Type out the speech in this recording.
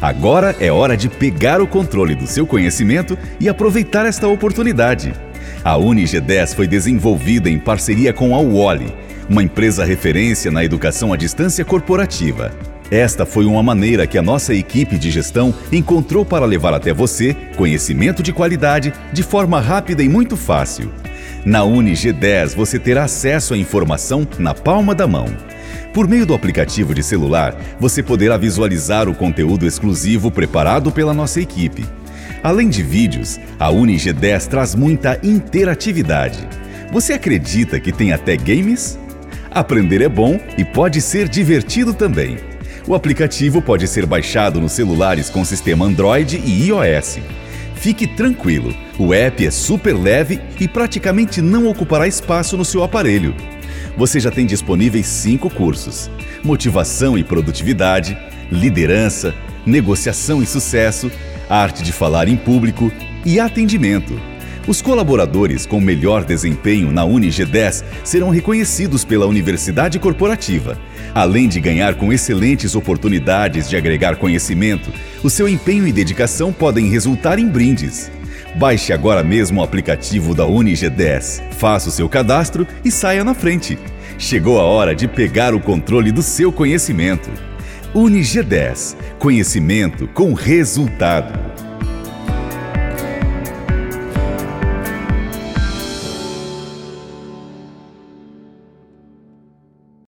Agora é hora de pegar o controle do seu conhecimento e aproveitar esta oportunidade. A UniG10 foi desenvolvida em parceria com a UOLI, uma empresa referência na educação à distância corporativa. Esta foi uma maneira que a nossa equipe de gestão encontrou para levar até você conhecimento de qualidade de forma rápida e muito fácil. Na UniG10 você terá acesso à informação na palma da mão. Por meio do aplicativo de celular, você poderá visualizar o conteúdo exclusivo preparado pela nossa equipe. Além de vídeos, a UniG10 traz muita interatividade. Você acredita que tem até games? Aprender é bom e pode ser divertido também. O aplicativo pode ser baixado nos celulares com sistema Android e iOS. Fique tranquilo, o app é super leve e praticamente não ocupará espaço no seu aparelho. Você já tem disponíveis cinco cursos: Motivação e Produtividade, Liderança, Negociação e Sucesso, Arte de Falar em Público e Atendimento. Os colaboradores com melhor desempenho na UniG10 serão reconhecidos pela Universidade Corporativa. Além de ganhar com excelentes oportunidades de agregar conhecimento, o seu empenho e dedicação podem resultar em brindes. Baixe agora mesmo o aplicativo da UniG10, faça o seu cadastro e saia na frente. Chegou a hora de pegar o controle do seu conhecimento. UniG10 Conhecimento com resultado.